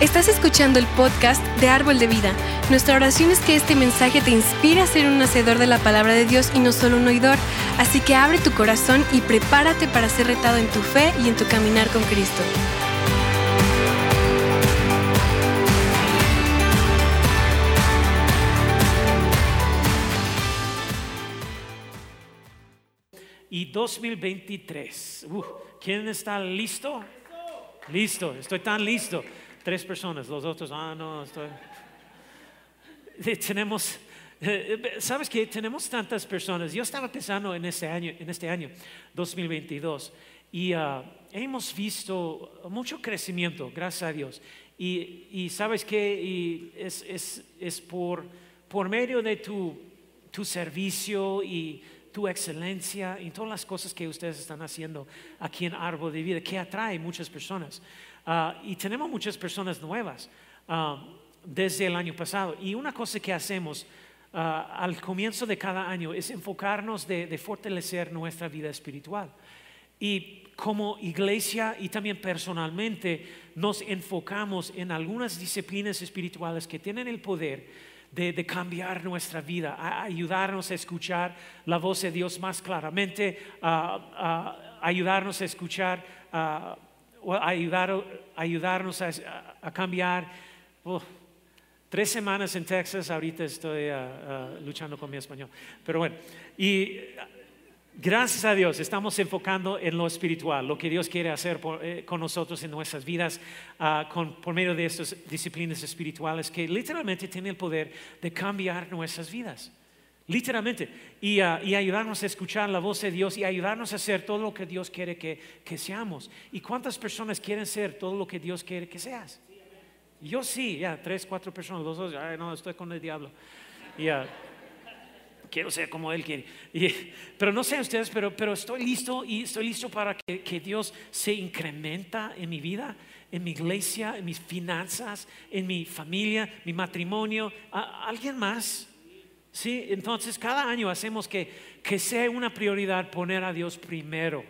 Estás escuchando el podcast de Árbol de Vida. Nuestra oración es que este mensaje te inspire a ser un hacedor de la palabra de Dios y no solo un oidor. Así que abre tu corazón y prepárate para ser retado en tu fe y en tu caminar con Cristo. Y 2023. Uh, ¿Quién está listo? Listo, estoy tan listo. Tres personas, los otros, ah, no, estoy. Tenemos, eh, eh, ¿sabes qué? Tenemos tantas personas. Yo estaba pensando en este año, en este año 2022, y ah, hemos visto mucho crecimiento, gracias a Dios. Y, ¿sabes qué? Y es, por, medio de tu, tu servicio y tu excelencia y todas las cosas que ustedes están haciendo aquí en Árbol de Vida, que atrae muchas personas. Ah, y tenemos muchas personas nuevas ah, desde el año pasado. Y una cosa que hacemos ah, al comienzo de cada año es enfocarnos de, fortalecer nuestra vida espiritual. Y como iglesia y también personalmente nos enfocamos en algunas disciplinas espirituales que tienen el poder de, cambiar nuestra vida, a ayudarnos a escuchar la voz de Dios más claramente, a, ayudarnos a escuchar, ayudar, ayudarnos a, a cambiar. Oh, tres semanas en Texas, ahorita estoy uh, luchando con mi español. Pero bueno, y gracias a Dios estamos enfocando en lo espiritual, lo que Dios quiere hacer por, eh, con nosotros en nuestras vidas uh, con, por medio de estas disciplinas espirituales que literalmente tienen el poder de cambiar nuestras vidas. Literalmente. Y, uh, y, ayudarnos a escuchar la voz de Dios y ayudarnos a hacer todo lo que Dios quiere que, seamos. ¿Y cuántas personas quieren ser todo lo que Dios quiere que seas? Yo sí, ya, tres, cuatro personas, los dos, ay, no, estoy con el diablo. Ya quiero ser como Él quiere. Pero no sé ustedes, pero, pero estoy listo y estoy listo para que, que, Dios se incrementa en mi vida, en mi iglesia, en mis finanzas, en mi familia, mi matrimonio. ¿Alguien más? Sí, entonces cada año hacemos que, que sea una prioridad poner a Dios primero.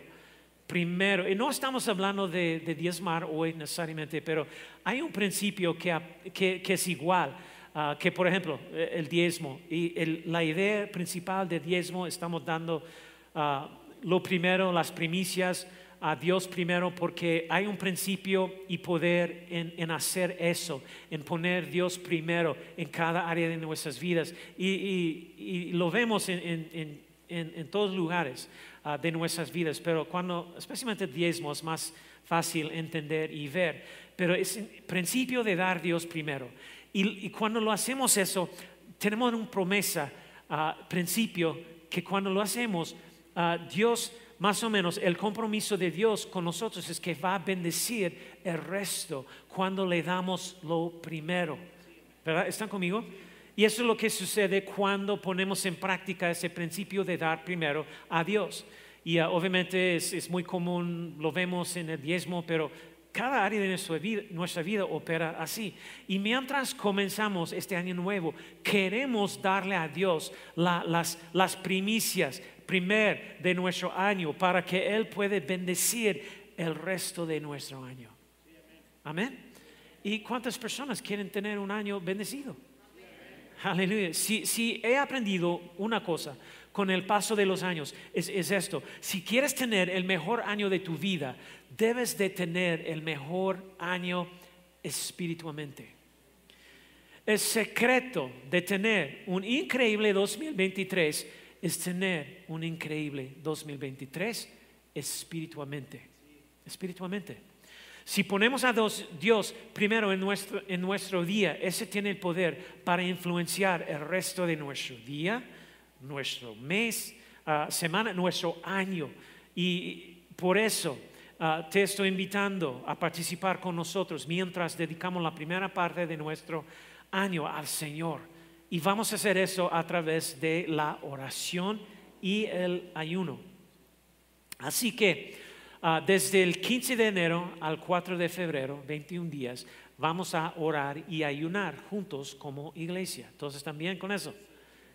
Primero, y no estamos hablando de, de diezmar hoy necesariamente, pero hay un principio que, que, que es igual. Uh, que por ejemplo el diezmo y el, la idea principal de diezmo estamos dando uh, lo primero, las primicias a Dios primero porque hay un principio y poder en, en hacer eso, en poner Dios primero en cada área de nuestras vidas. Y, y, lo vemos en, en, en todos lugares uh, de nuestras vidas, pero cuando especialmente diezmo es más fácil entender y ver, pero es el principio de dar Dios primero. Y, y cuando lo hacemos eso, tenemos una promesa, uh, principio, que cuando lo hacemos, uh, Dios, más o menos, el compromiso de Dios con nosotros es que va a bendecir el resto cuando le damos lo primero. ¿Verdad? ¿Están conmigo? Y eso es lo que sucede cuando ponemos en práctica ese principio de dar primero a Dios. Y uh, obviamente es, muy común, lo vemos en el diezmo, pero cada área de nuestra vida, opera así. Y mientras comenzamos este año nuevo, queremos darle a Dios la, las, las primicias primer de nuestro año para que Él pueda bendecir el resto de nuestro año. Amén. ¿Y cuántas personas quieren tener un año bendecido? Aleluya. Si, si, he aprendido una cosa con el paso de los años, es, es, esto. Si quieres tener el mejor año de tu vida, debes de tener el mejor año espiritualmente. El secreto de tener un increíble 2023 es tener un increíble 2023 espiritualmente. Espiritualmente. Si ponemos a Dios primero en nuestro, día, ese tiene el poder para influenciar el resto de nuestro día, nuestro mes, uh, semana, nuestro año. Y por eso uh, te estoy invitando a participar con nosotros mientras dedicamos la primera parte de nuestro año al Señor. Y vamos a hacer eso a través de la oración y el ayuno. Así que uh, desde el 15 de enero al 4 de febrero, 21 días, vamos a orar y ayunar juntos como iglesia. Entonces, ¿también con eso?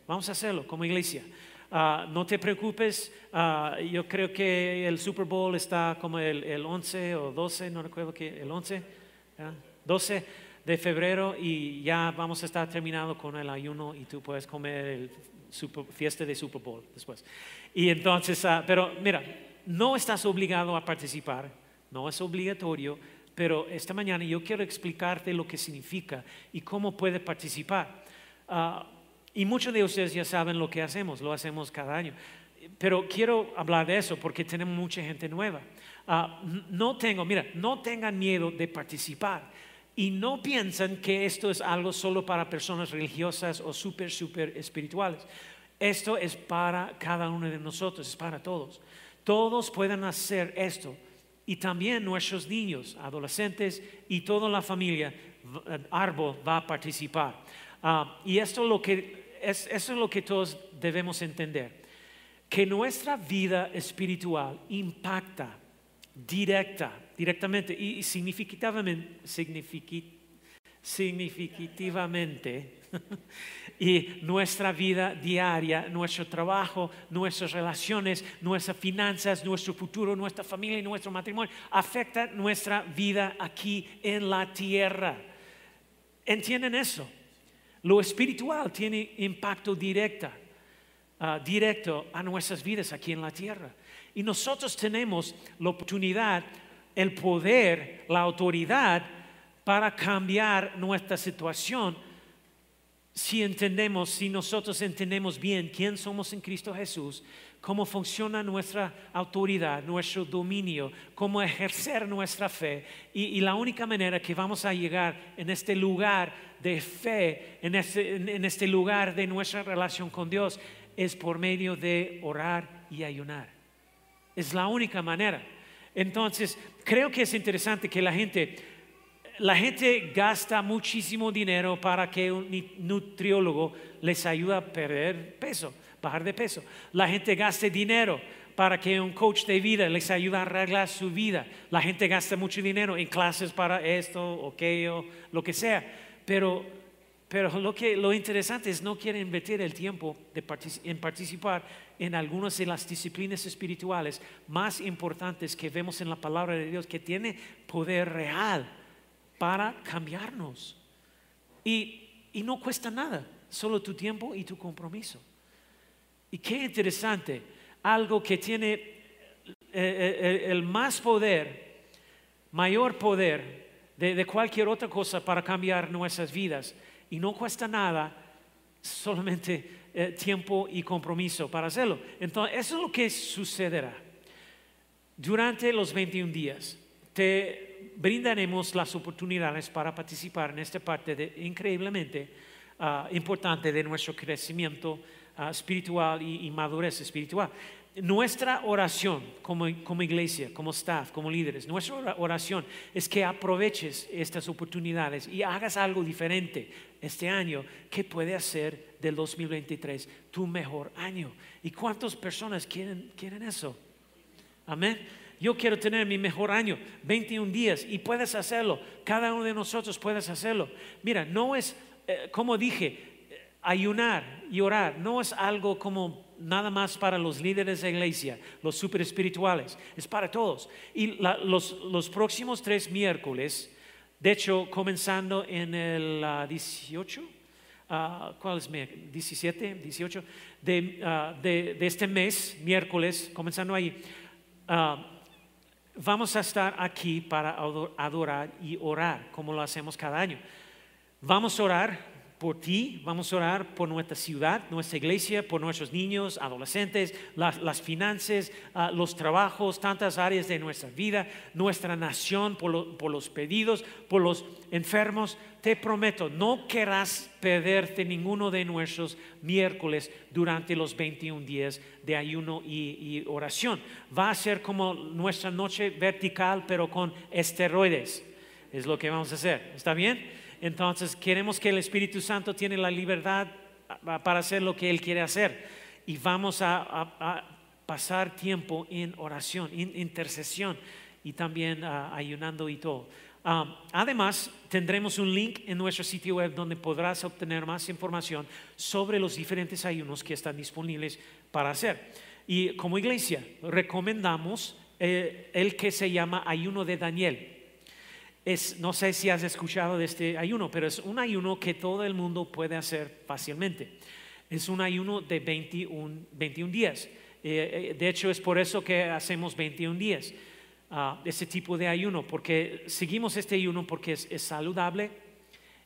Vamos a hacerlo como iglesia. Uh, no te preocupes, uh, yo creo que el Super Bowl está como el, el, 11 o 12, no recuerdo que el 11, ¿ya? 12. De febrero y ya vamos a estar terminando con el ayuno y tú puedes comer el fiesta de Super Bowl después. Y entonces, ah, pero mira, no estás obligado a participar, no es obligatorio, pero esta mañana yo quiero explicarte lo que significa y cómo puedes participar. Ah, y muchos de ustedes ya saben lo que hacemos, lo hacemos cada año. Pero quiero hablar de eso porque tenemos mucha gente nueva. Ah, no tengo, mira, no tengan miedo de participar y no piensan que esto es algo solo para personas religiosas o súper, súper espirituales. Esto es para cada uno de nosotros, es para todos. Todos pueden hacer esto y también nuestros niños, adolescentes y toda la familia, Árbol va a participar. Ah, y esto, es, eso es lo que todos debemos entender, que nuestra vida espiritual impacta directa, directamente y significativamente, significativamente y nuestra vida diaria, nuestro trabajo, nuestras relaciones, nuestras finanzas, nuestro futuro, nuestra familia y nuestro matrimonio, afecta nuestra vida aquí en la tierra. ¿Entienden eso? Lo espiritual tiene impacto directo, ah, directo a nuestras vidas aquí en la tierra. Y nosotros tenemos la oportunidad, el poder, la autoridad para cambiar nuestra situación si entendemos, si nosotros entendemos bien quién somos en Cristo Jesús, cómo funciona nuestra autoridad, nuestro dominio, cómo ejercer nuestra fe. Y, la única manera que vamos a llegar en este lugar de fe, en este, en este lugar de nuestra relación con Dios, es por medio de orar y ayunar. Es la única manera. Entonces, creo que es interesante que la gente, la gente gasta muchísimo dinero para que un nutriólogo les ayude a perder peso, bajar de peso. La gente gasta dinero para que un coach de vida les ayude a arreglar su vida. La gente gasta mucho dinero en clases para esto aquello, lo que sea. Pero pero lo, que, lo interesante es no quieren invertir el tiempo en participar en algunas de las disciplinas espirituales más importantes que vemos en la palabra de Dios, que tiene poder real para cambiarnos. Y, y no cuesta nada, solo tu tiempo y tu compromiso. Y qué interesante, algo que tiene eh, eh, el, más poder, mayor poder de, de cualquier otra cosa para cambiar nuestras vidas y no cuesta nada, solamente eh, tiempo y compromiso para hacerlo. Entonces, eso es lo que sucederá. Durante los 21 días, te brindaremos las oportunidades para participar en esta parte increíblemente ah, importante de nuestro crecimiento ah, espiritual y madurez espiritual nuestra oración como, iglesia, como staff, como líderes, nuestra oración es que aproveches estas oportunidades y hagas algo diferente este año que puede hacer del 2023 tu mejor año. ¿Y cuántas personas quieren, quieren eso? Amén. Yo quiero tener mi mejor año, 21 días, y puedes hacerlo. Cada uno de nosotros puedes hacerlo. Mira, no es, eh, como dije, eh, ayunar y orar, no es algo como nada más para los líderes de iglesia, los super espirituales, es para todos. Y los, próximos tres miércoles, de hecho, comenzando en el 18, ah, ah, ¿cuál es? 17, 18 ah, de, de, este mes, miércoles, comenzando ahí, vamos a estar aquí para adorar y orar, como lo hacemos cada año. Vamos a orar por ti, vamos a orar por nuestra ciudad, nuestra iglesia, por nuestros niños, adolescentes, las, finanzas, ah, los trabajos, tantas áreas de nuestra vida, nuestra nación, por, por, los pedidos, por los enfermos. Te prometo, no querrás perderte ninguno de nuestros miércoles durante los 21 días de ayuno y, y oración. Va a ser como nuestra noche vertical, pero con esteroides. Es lo que vamos a hacer. ¿Está bien? Entonces queremos que el Espíritu Santo tiene la libertad para hacer lo que Él quiere hacer. Y vamos a, pasar tiempo en oración, en intercesión y también ah, ayunando y todo. Ah, además, tendremos un link en nuestro sitio web donde podrás obtener más información sobre los diferentes ayunos que están disponibles para hacer. Y como iglesia, recomendamos eh, el que se llama ayuno de Daniel. Es, no sé si has escuchado de este ayuno, pero es un ayuno que todo el mundo puede hacer fácilmente. Es un ayuno de 21, 21 días. Eh, eh, de hecho, es por eso que hacemos 21 días, uh, ese tipo de ayuno, porque seguimos este ayuno porque es, saludable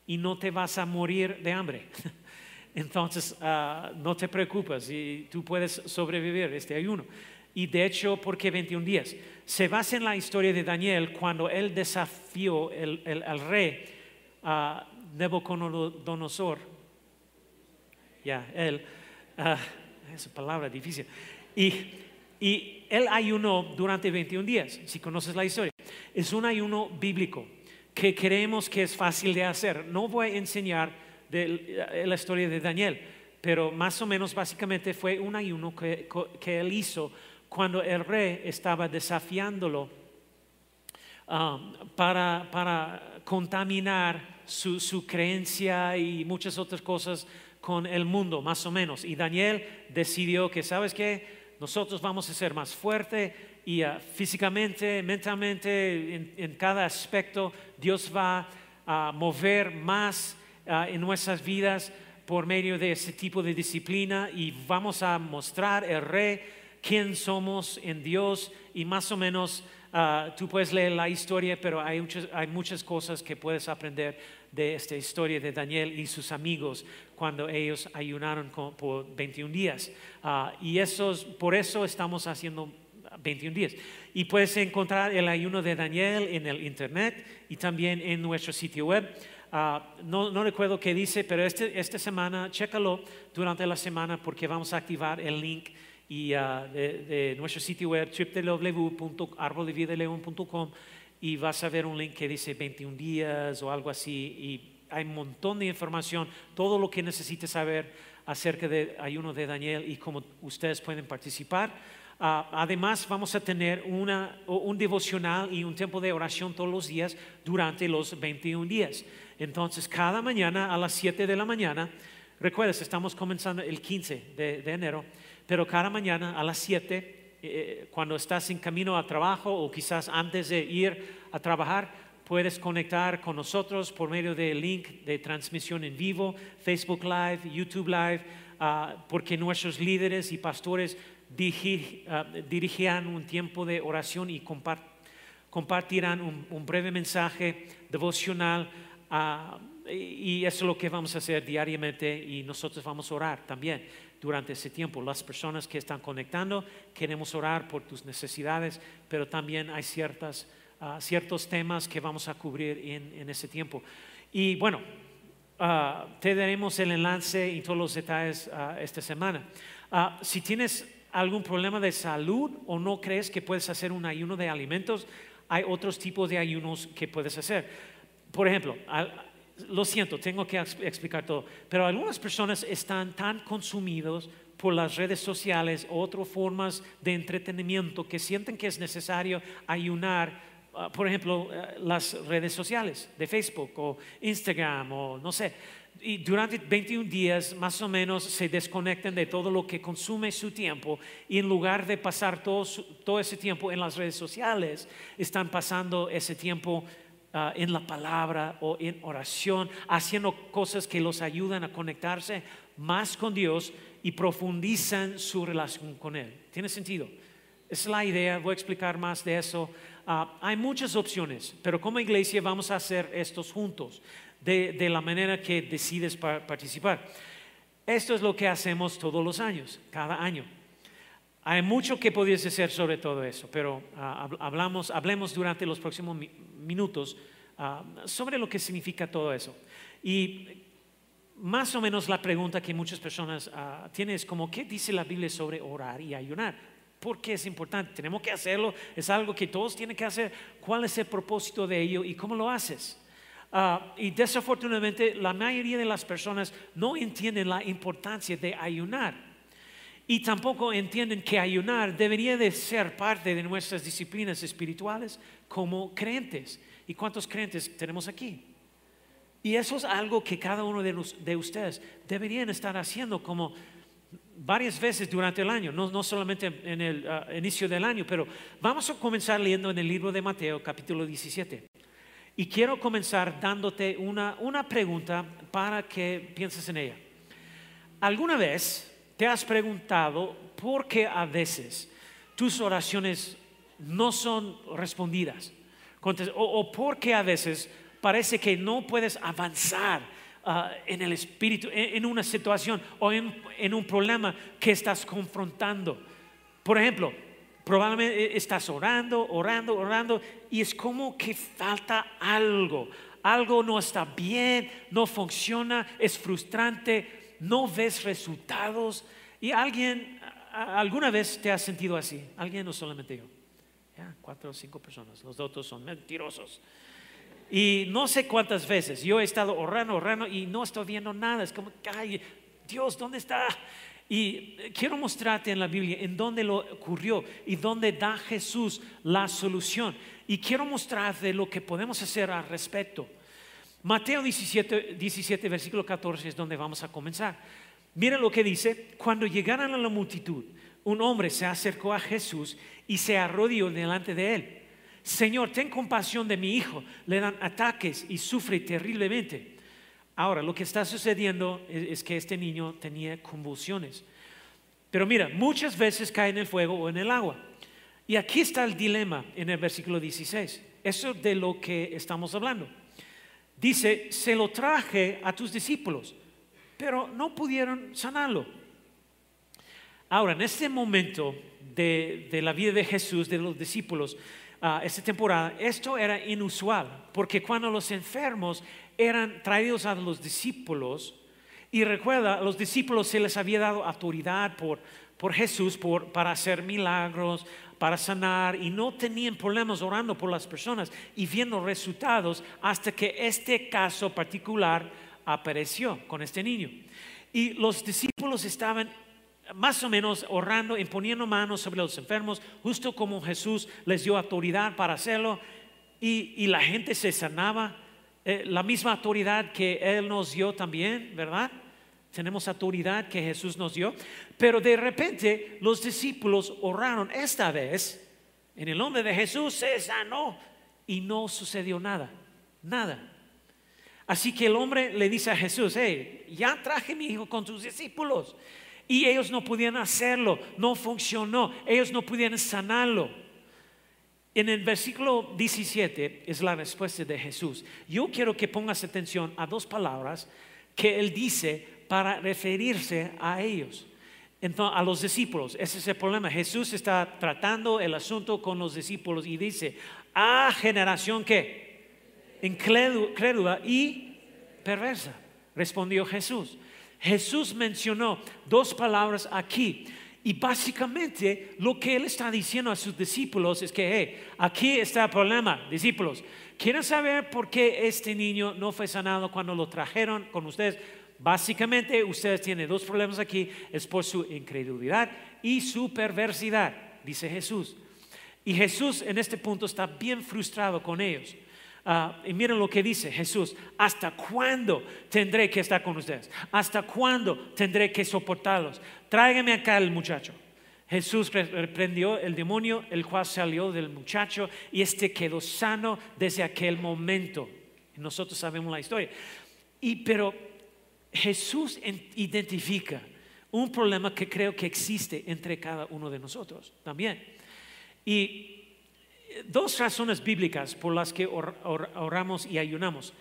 y no te vas a morir de hambre. Entonces, uh, no te preocupes y tú puedes sobrevivir este ayuno. Y de hecho, ¿por qué 21 días? Se basa en la historia de Daniel cuando él desafió al rey uh, Nebuchadnezzar. Ya, él, uh, esa palabra difícil. Y, y él ayunó durante 21 días, si conoces la historia. Es un ayuno bíblico que creemos que es fácil de hacer. No voy a enseñar de la historia de Daniel, pero más o menos básicamente fue un ayuno que, que él hizo cuando el rey estaba desafiándolo um, para, para, contaminar su, su creencia y muchas otras cosas con el mundo, más o menos. Y Daniel decidió que, ¿sabes qué? nosotros vamos a ser más fuertes y uh, físicamente, mentalmente, en, en, cada aspecto, Dios va a mover más uh, en nuestras vidas por medio de ese tipo de disciplina y vamos a mostrar el rey quién somos en Dios y más o menos uh, tú puedes leer la historia, pero hay muchas, hay muchas cosas que puedes aprender de esta historia de Daniel y sus amigos cuando ellos ayunaron por 21 días. Uh, y esos, por eso estamos haciendo 21 días. Y puedes encontrar el ayuno de Daniel en el internet y también en nuestro sitio web. Uh, no, no, recuerdo qué dice, pero este, esta semana, chécalo durante la semana porque vamos a activar el link y, uh, de, nuestro sitio web www.arboldevidaleon.com y vas a ver un link que dice 21 días o algo así y hay un montón de información, todo lo que necesites saber acerca del ayuno de Daniel y cómo ustedes pueden participar. Uh, además, vamos a tener una, un devocional y un tiempo de oración todos los días durante los 21 días. Entonces, cada mañana a las 7 de la mañana, recuerdes, estamos comenzando el 15 de, de enero, pero cada mañana a las 7 eh, cuando estás en camino a trabajo o quizás antes de ir a trabajar, puedes conectar con nosotros por medio del link de transmisión en vivo, Facebook Live, YouTube Live, uh, porque nuestros líderes y pastores uh, dirigirán un tiempo de oración y compart compartirán un, un, breve mensaje devocional. Uh, y eso es lo que vamos a hacer diariamente y nosotros vamos a orar también durante ese tiempo. Las personas que están conectando, queremos orar por tus necesidades, pero también hay ciertas, uh, ciertos temas que vamos a cubrir en, ese tiempo. Y bueno, uh, te daremos el enlace y todos los detalles uh, esta semana. si tienes algún problema de salud o no crees que puedes hacer un ayuno de alimentos, hay otros tipos de ayunos que puedes hacer. Por ejemplo, lo siento, tengo que explicar todo, pero algunas personas están tan consumidos por las redes sociales o otras formas de entretenimiento que sienten que es necesario ayunar, uh, por ejemplo, uh, las redes sociales de Facebook o Instagram o no sé. Y durante 21 días más o menos se desconectan de todo lo que consume su tiempo y en lugar de pasar todo, todo ese tiempo en las redes sociales, están pasando ese tiempo Uh, en la palabra o en oración, haciendo cosas que los ayudan a conectarse más con Dios y profundizan su relación con Él. ¿Tiene sentido? Es la idea, voy a explicar más de eso. Uh, hay muchas opciones, pero como iglesia vamos a hacer estos juntos, de, de la manera que decides participar. Esto es lo que hacemos todos los años, cada año. Hay mucho que pudiese hacer sobre todo eso, pero uh, hablamos, hablemos durante los próximos minutos uh, sobre lo que significa todo eso. Y más o menos la pregunta que muchas personas uh, tienen es como, ¿qué dice la Biblia sobre orar y ayunar? ¿Por qué es importante? ¿Tenemos que hacerlo? ¿Es algo que todos tienen que hacer? ¿Cuál es el propósito de ello y cómo lo haces? Uh, y desafortunadamente la mayoría de las personas no entienden la importancia de ayunar y tampoco entienden que ayunar debería de ser parte de nuestras disciplinas espirituales como creyentes. ¿Y cuántos creyentes tenemos aquí? Y eso es algo que cada uno de, los, de ustedes deberían estar haciendo como varias veces durante el año, no, no solamente en el uh, inicio del año, pero vamos a comenzar leyendo en el libro de Mateo capítulo 17. Y quiero comenzar dándote una, una pregunta para que pienses en ella. ¿Alguna vez te has preguntado por qué a veces tus oraciones no son respondidas? O, por qué a veces parece que no puedes avanzar ah, en el espíritu, en, una situación o en un problema que estás confrontando. Por ejemplo, probablemente estás orando, orando, orando y es como que falta algo. Algo no está bien, no funciona, es frustrante, no ves resultados. Y alguien, alguna vez te has sentido así, alguien no solamente yo. Ya, cuatro o cinco personas, los otros son mentirosos. Y no sé cuántas veces yo he estado orando, orando y no estoy viendo nada. Es como, ay, Dios, ¿dónde está? Y quiero mostrarte en la Biblia en dónde lo ocurrió y dónde da Jesús la solución. Y quiero mostrarte lo que podemos hacer al respecto. Mateo 17, 17 versículo 14 es donde vamos a comenzar. Mira lo que dice, cuando llegaron a la multitud, un hombre se acercó a Jesús y se arrodilló delante de él. Señor, ten compasión de mi hijo, le dan ataques y sufre terriblemente. Ahora, lo que está sucediendo es, que este niño tenía convulsiones. Pero mira, muchas veces cae en el fuego o en el agua. Y aquí está el dilema en el versículo 16. Eso de lo que estamos hablando. Dice, se lo traje a tus discípulos, pero no pudieron sanarlo. Ahora, en este momento de, la vida de Jesús, de los discípulos, uh, esta temporada, esto era inusual, porque cuando los enfermos eran traídos a los discípulos. Y recuerda, a los discípulos se les había dado autoridad por, por Jesús por, para hacer milagros, para sanar, y no tenían problemas orando por las personas y viendo resultados hasta que este caso particular apareció con este niño. Y los discípulos estaban más o menos orando, imponiendo manos sobre los enfermos, justo como Jesús les dio autoridad para hacerlo, y, y la gente se sanaba eh, la misma autoridad que Él nos dio también, ¿verdad? Tenemos autoridad que Jesús nos dio. Pero de repente los discípulos oraron esta vez, en el nombre de Jesús se sanó y no sucedió nada, nada. Así que el hombre le dice a Jesús, hey, ya traje mi hijo con tus discípulos. Y ellos no pudieron hacerlo, no funcionó, ellos no pudieron sanarlo. En el versículo 17 es la respuesta de Jesús. Yo quiero que pongas atención a dos palabras que él dice para referirse a ellos, a los discípulos. Ese es el problema. Jesús está tratando el asunto con los discípulos y dice, a generación que incrédula y perversa, respondió Jesús. Jesús mencionó dos palabras aquí y básicamente lo que él está diciendo a sus discípulos es que, hey, aquí está el problema, discípulos. ¿Quieren saber por qué este niño no fue sanado cuando lo trajeron con ustedes? Básicamente ustedes tienen dos problemas aquí, es por su incredulidad y su perversidad, dice Jesús. Y Jesús en este punto está bien frustrado con ellos. Ah, y miren lo que dice Jesús, ¿hasta cuándo tendré que estar con ustedes? ¿Hasta cuándo tendré que soportarlos? Tráigame acá el muchacho. Jesús reprendió el demonio, el cual salió del muchacho y este quedó sano desde aquel momento. Nosotros sabemos la historia. Y pero Jesús identifica un problema que creo que existe entre cada uno de nosotros también. Y dos razones bíblicas por las que oramos y ayunamos.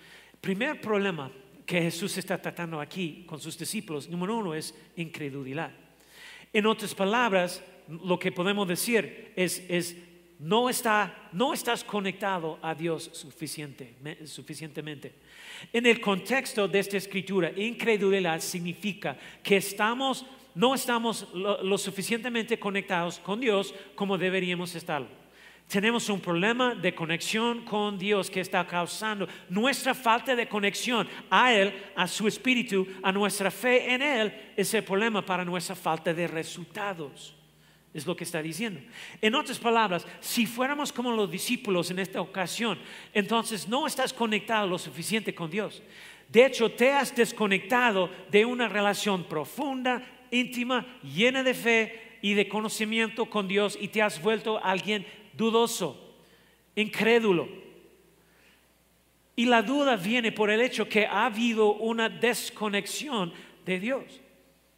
Primer problema que Jesús está tratando aquí con sus discípulos, número uno, es incredulidad. En otras palabras, lo que podemos decir es, es no, está, no estás conectado a Dios suficiente, suficientemente. En el contexto de esta escritura, incredulidad significa que estamos, no estamos lo suficientemente conectados con Dios como deberíamos estar. Tenemos un problema de conexión con Dios que está causando nuestra falta de conexión a Él, a su espíritu, a nuestra fe en Él, es el problema para nuestra falta de resultados. Es lo que está diciendo. En otras palabras, si fuéramos como los discípulos en esta ocasión, entonces no estás conectado lo suficiente con Dios. De hecho, te has desconectado de una relación profunda, íntima, llena de fe y de conocimiento con Dios y te has vuelto alguien dudoso, incrédulo. Y la duda viene por el hecho que ha habido una desconexión de Dios,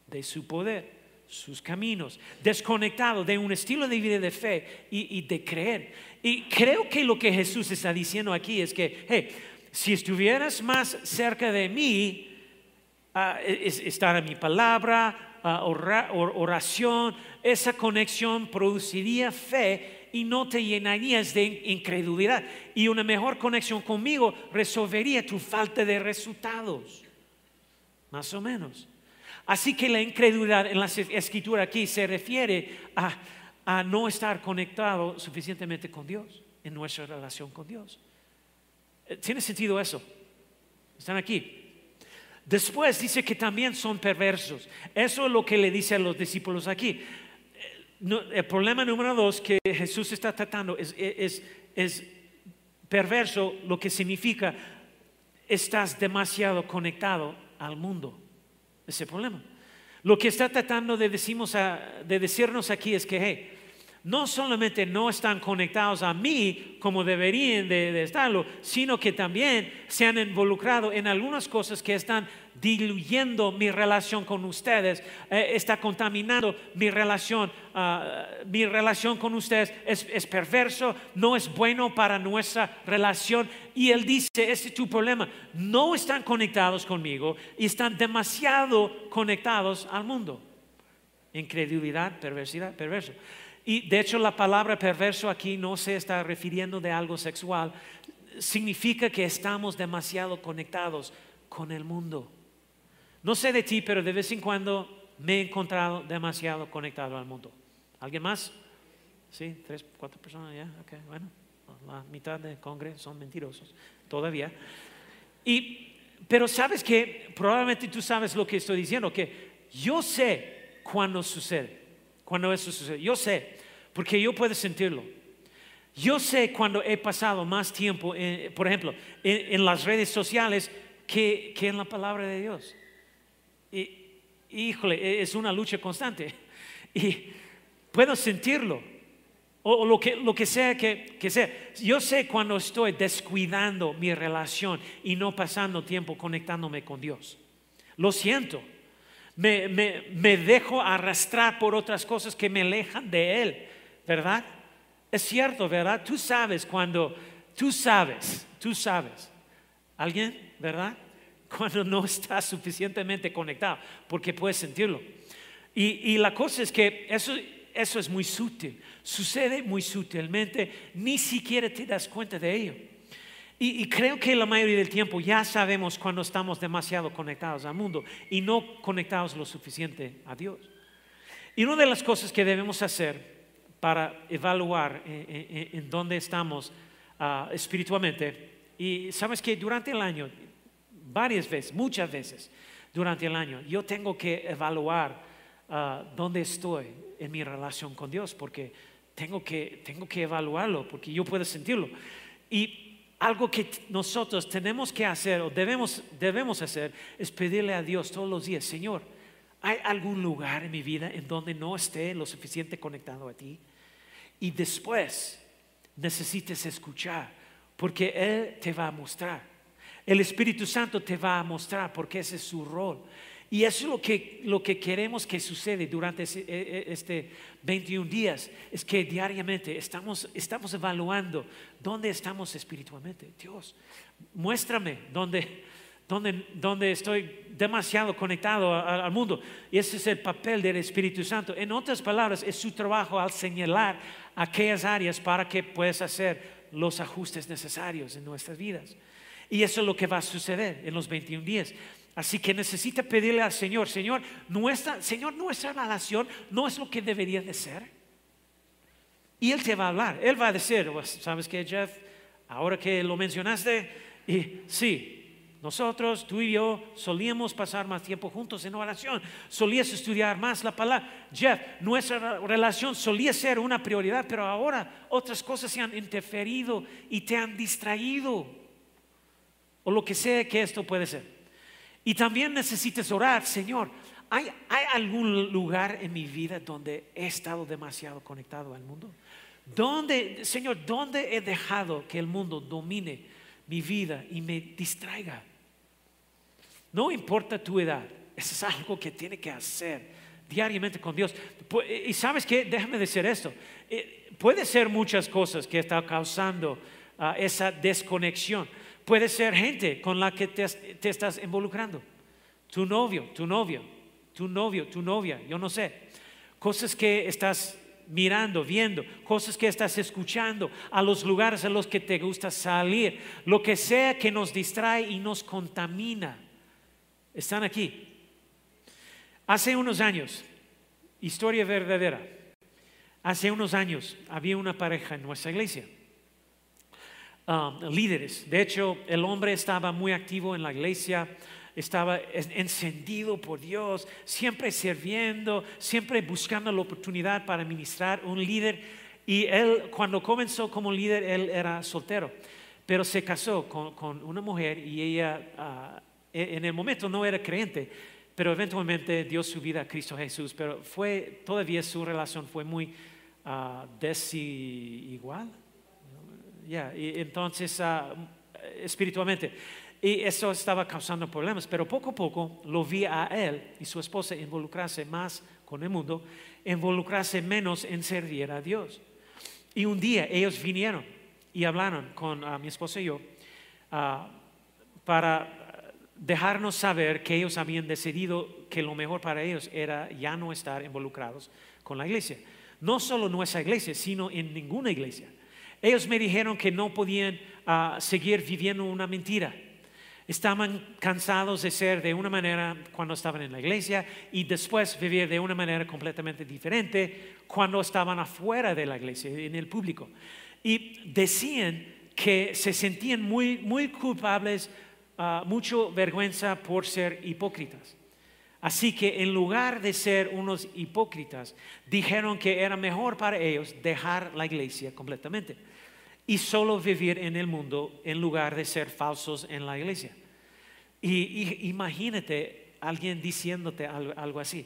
de su poder, sus caminos, desconectado de un estilo de vida de fe y, de creer. Y creo que lo que Jesús está diciendo aquí es que, hey, si estuvieras más cerca de mí, uh, estar en mi palabra, ah, oración, esa conexión produciría fe y no te llenarías de incredulidad. Y una mejor conexión conmigo resolvería tu falta de resultados. Más o menos. Así que la incredulidad en la escritura aquí se refiere a, no estar conectado suficientemente con Dios, en nuestra relación con Dios. Eh, ¿Tiene sentido eso? ¿Están aquí? Después dice que también son perversos. Eso es lo que le dice a los discípulos aquí. Eh, el problema número dos que Jesús está tratando es, perverso, lo que significa estás demasiado conectado al mundo. Ese problema. Lo que está tratando de, de decirnos aquí es que, hey, no solamente no están conectados a mí como deberían de, estarlo, sino que también se han involucrado en algunas cosas que están diluyendo mi relación con ustedes, eh, está contaminando mi relación, ah, mi relación con ustedes es, perverso, no es bueno para nuestra relación. Y él dice, ese es tu problema, no están conectados conmigo y están demasiado conectados al mundo. Incredulidad, perversidad, perverso. Y de hecho la palabra perverso aquí no se está refiriendo de algo sexual, significa que estamos demasiado conectados con el mundo. No sé de ti, pero de vez en cuando me he encontrado demasiado conectado al mundo. ¿Alguien más? Sí, tres, cuatro personas ya. Okay, bueno, la mitad del Congreso son mentirosos todavía. Y, pero sabes que probablemente tú sabes lo que estoy diciendo, que yo sé cuándo sucede, cuando eso sucede. Yo sé, porque yo puedo sentirlo. Yo sé cuando he pasado más tiempo, por ejemplo, en, las redes sociales que, en la palabra de Dios. Y, híjole, e, es una lucha constante. Y puedo sentirlo. O, lo, que, lo que sea que, que, sea. Yo sé cuando estoy descuidando mi relación y no pasando tiempo conectándome con Dios. Lo siento. Me, me, me dejo arrastrar por otras cosas que me alejan de Él. ¿Verdad? Es cierto, ¿verdad? Tú sabes cuando, tú sabes, tú sabes. ¿Alguien, verdad? Cuando no estás suficientemente conectado, porque puedes sentirlo. Y, la cosa es que eso, eso es muy sutil, sucede muy sutilmente, ni siquiera te das cuenta de ello. Y, y, creo que la mayoría del tiempo ya sabemos cuando estamos demasiado conectados al mundo y no conectados lo suficiente a Dios. Y una de las cosas que debemos hacer para evaluar en, dónde estamos ah, espiritualmente. Y sabes que durante el año, varias veces, muchas veces, durante el año, yo tengo que evaluar ah, dónde estoy en mi relación con Dios, porque tengo que, tengo que evaluarlo, porque yo puedo sentirlo. Y algo que nosotros tenemos que hacer o debemos, debemos hacer es pedirle a Dios todos los días, Señor, ¿hay algún lugar en mi vida en donde no esté lo suficiente conectado a ti? Y después necesites escuchar, porque Él te va a mostrar. El Espíritu Santo te va a mostrar porque ese es su rol. Y eso es lo que, lo que queremos que sucede durante e, e, este 21 días, es que diariamente estamos, estamos evaluando dónde estamos espiritualmente. Dios, muéstrame dónde, donde, estoy demasiado conectado al mundo. Y ese es el papel del Espíritu Santo. En otras palabras, es su trabajo al señalar aquellas áreas para que puedas hacer los ajustes necesarios en nuestras vidas. Y eso es lo que va a suceder en los 21 días. Así que necesita pedirle al Señor, Señor, nuestra, Señor, nuestra relación no es lo que debería de ser. Y Él te va a hablar, Él va a decir, pues, ¿sabes qué, Jeff? Ahora que lo mencionaste, y sí, nosotros, tú y yo, solíamos pasar más tiempo juntos en oración, solías estudiar más la palabra. Jeff, nuestra relación solía ser una prioridad, pero ahora otras cosas se han interferido y te han distraído. O lo que sea que esto puede ser. Y también necesitas orar, Señor, ¿hay, ¿hay algún lugar en mi vida donde he estado demasiado conectado al mundo? ¿Dónde, Señor, dónde he dejado que el mundo domine mi vida y me distraiga. No importa tu edad, eso es algo que tiene que hacer diariamente con Dios. Y sabes qué, déjame decir esto, eh, puede ser muchas cosas que están causando ah, esa desconexión. Puede ser gente con la que te, te estás involucrando, tu novio, tu novio, tu novio, tu novia, yo no sé. Cosas que estás mirando, viendo, cosas que estás escuchando, a los lugares a los que te gusta salir, lo que sea que nos distrae y nos contamina. Están aquí. Hace unos años, historia verdadera, hace unos años había una pareja en nuestra iglesia. Um, líderes. De hecho, el hombre estaba muy activo en la iglesia, estaba encendido por Dios, siempre sirviendo, siempre buscando la oportunidad para ministrar, un líder. Y él, cuando comenzó como líder, él era soltero, pero se casó con, una mujer y ella ah, en el momento no era creyente, pero eventualmente dio su vida a Cristo Jesús, pero fue, todavía su relación fue muy uh, desigual. Ya, y entonces, ah, espiritualmente. Y eso estaba causando problemas, pero poco a poco lo vi a él y su esposa involucrarse más con el mundo, involucrarse menos en servir a Dios. Y un día ellos vinieron y hablaron con mi esposa y yo ah, para dejarnos saber que ellos habían decidido que lo mejor para ellos era ya no estar involucrados con la iglesia. No solo nuestra iglesia, sino en ninguna iglesia. Ellos me dijeron que no podían ah, seguir viviendo una mentira estaban cansados de ser de una manera cuando estaban en la iglesia y después vivir de una manera completamente diferente cuando estaban afuera de la iglesia, en el público. Y decían que se sentían muy, muy culpables, uh, mucho vergüenza por ser hipócritas. Así que en lugar de ser unos hipócritas, dijeron que era mejor para ellos dejar la iglesia completamente y solo vivir en el mundo en lugar de ser falsos en la iglesia. Y, imagínate alguien diciéndote algo, así.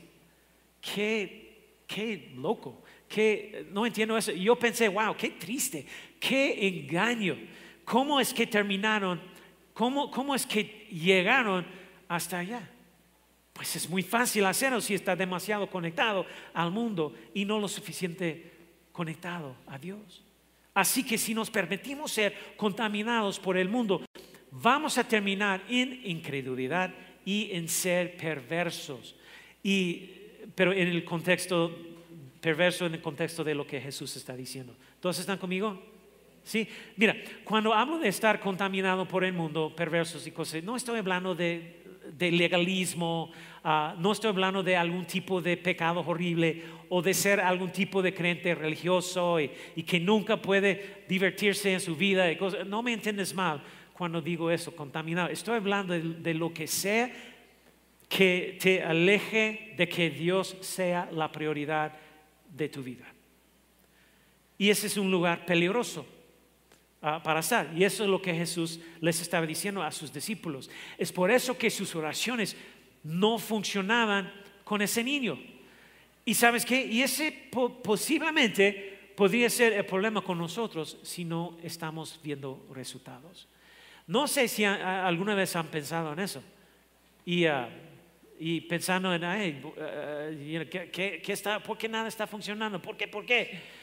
Qué, qué loco. Qué, no entiendo eso. Yo pensé, wow, qué triste, qué engaño. ¿Cómo es que terminaron? ¿Cómo, cómo es que llegaron hasta allá? Pues es muy fácil hacerlo si está demasiado conectado al mundo y no lo suficiente conectado a Dios. Así que si nos permitimos ser contaminados por el mundo, vamos a terminar en incredulidad y en ser perversos. pero en el contexto perverso, en el contexto de lo que Jesús está diciendo. ¿Todos están conmigo? Sí. Mira, cuando hablo de estar contaminado por el mundo, perversos y cosas, no estoy hablando de, legalismo, ah, no estoy hablando de algún tipo de pecado horrible o de ser algún tipo de creyente religioso y, que nunca puede divertirse en su vida. Y cosas. No me entiendes mal cuando digo eso, contaminado. Estoy hablando de, lo que sea que te aleje de que Dios sea la prioridad de tu vida. Y ese es un lugar peligroso para estar. Y eso es lo que Jesús les estaba diciendo a sus discípulos. Es por eso que sus oraciones no funcionaban con ese niño. Y sabes qué? Y ese posiblemente podría ser el problema con nosotros si no estamos viendo resultados. No sé si alguna vez han pensado en eso. Y, ah, pensando en, eh, ¿qué, está, ¿por qué nada está funcionando? ¿Por qué? ¿Por qué?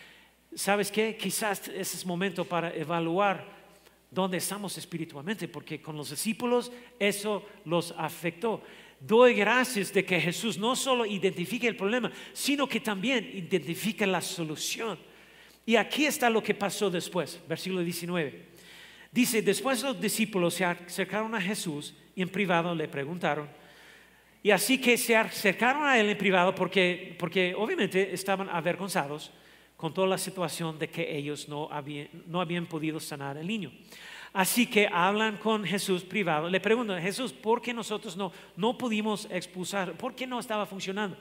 ¿Sabes qué? Quizás ese es momento para evaluar dónde estamos espiritualmente, porque con los discípulos eso los afectó. Doy gracias de que Jesús no solo identifique el problema, sino que también identifique la solución. Y aquí está lo que pasó después, versículo 19. Dice, después los discípulos se acercaron a Jesús y en privado le preguntaron. Y así que se acercaron a él en privado porque, porque obviamente estaban avergonzados con toda la situación de que ellos no habían, podido sanar al niño. Así que hablan con Jesús privado. Le preguntan, Jesús, ¿por qué nosotros no, no pudimos expulsar? ¿Por qué no estaba funcionando?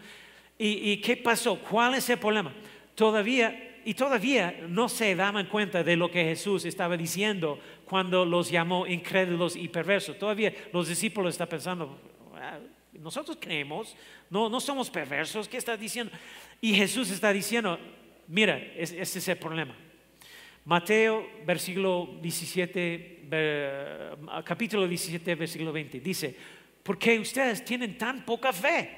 ¿Y, ¿Y qué pasó? ¿Cuál es el problema? Todavía y todavía no se daban cuenta de lo que Jesús estaba diciendo cuando los llamó incrédulos y perversos. Todavía los discípulos están pensando, ah, nosotros creemos, no, no somos perversos, ¿qué está diciendo? Y Jesús está diciendo, mira, ese es el problema. Mateo, versículo 17, ver- capítulo 17, versículo 20. Dice, porque ustedes tienen tan poca fe.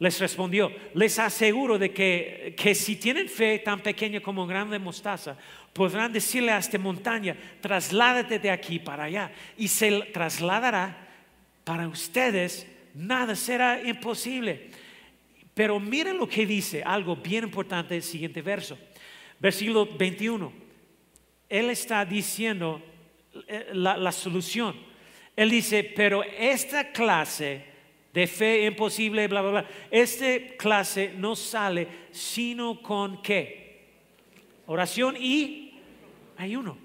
Les respondió, les aseguro de que, que si tienen fe tan pequeña como un grano de mostaza, podrán decirle a esta montaña, trasládate de aquí para allá, y se trasladará. Para ustedes nada será imposible. Pero miren lo que dice, algo bien importante, el siguiente verso. Versículo 21. Él está diciendo eh, la, solución. Él dice, pero esta clase de fe imposible, bla, bla, bla, esta clase no sale sino con qué? Oración y ayuno.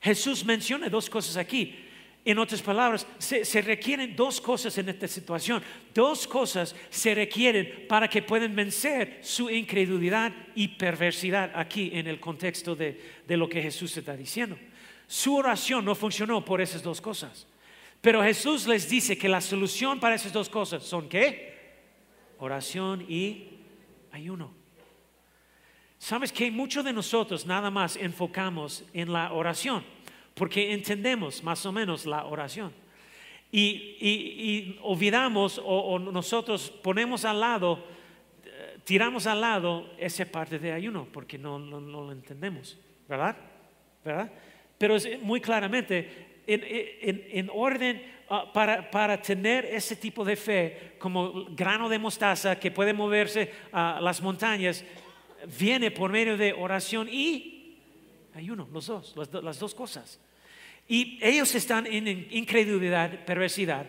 Jesús menciona dos cosas aquí. En otras palabras, se, requieren dos cosas en esta situación. Dos cosas se requieren para que puedan vencer su incredulidad y perversidad aquí en el contexto de, de lo que Jesús está diciendo. Su oración no funcionó por esas dos cosas. Pero Jesús les dice que la solución para esas dos cosas son qué? Oración y ayuno. Sabes que muchos de nosotros nada más enfocamos en la oración, porque entendemos más o menos la oración. Y, y- y olvidamos o, o nosotros ponemos al lado, eh, tiramos al lado esa parte de ayuno, porque no, no- no lo entendemos, ¿verdad? ¿verdad? Pero es muy claramente, en, en- en orden ah, para, para tener ese tipo de fe, como grano de mostaza que puede moverse a las montañas, viene por medio de oración y ayuno, los dos, las, las dos cosas. Y ellos están en in- incredulidad, perversidad.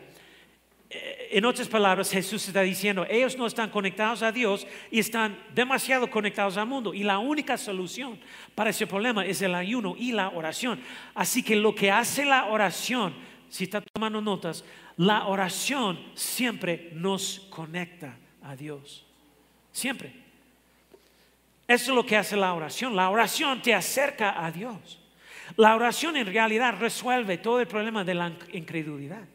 Eh, En otras palabras, Jesús está diciendo, ellos no están conectados a Dios y están demasiado conectados al mundo. Y la única solución para ese problema es el ayuno y la oración. Así que lo que hace la oración, si está tomando notas, la oración siempre nos conecta a Dios. Siempre. Eso es lo que hace la oración. La oración te acerca a Dios. La oración en realidad resuelve todo el problema de la incredulidad.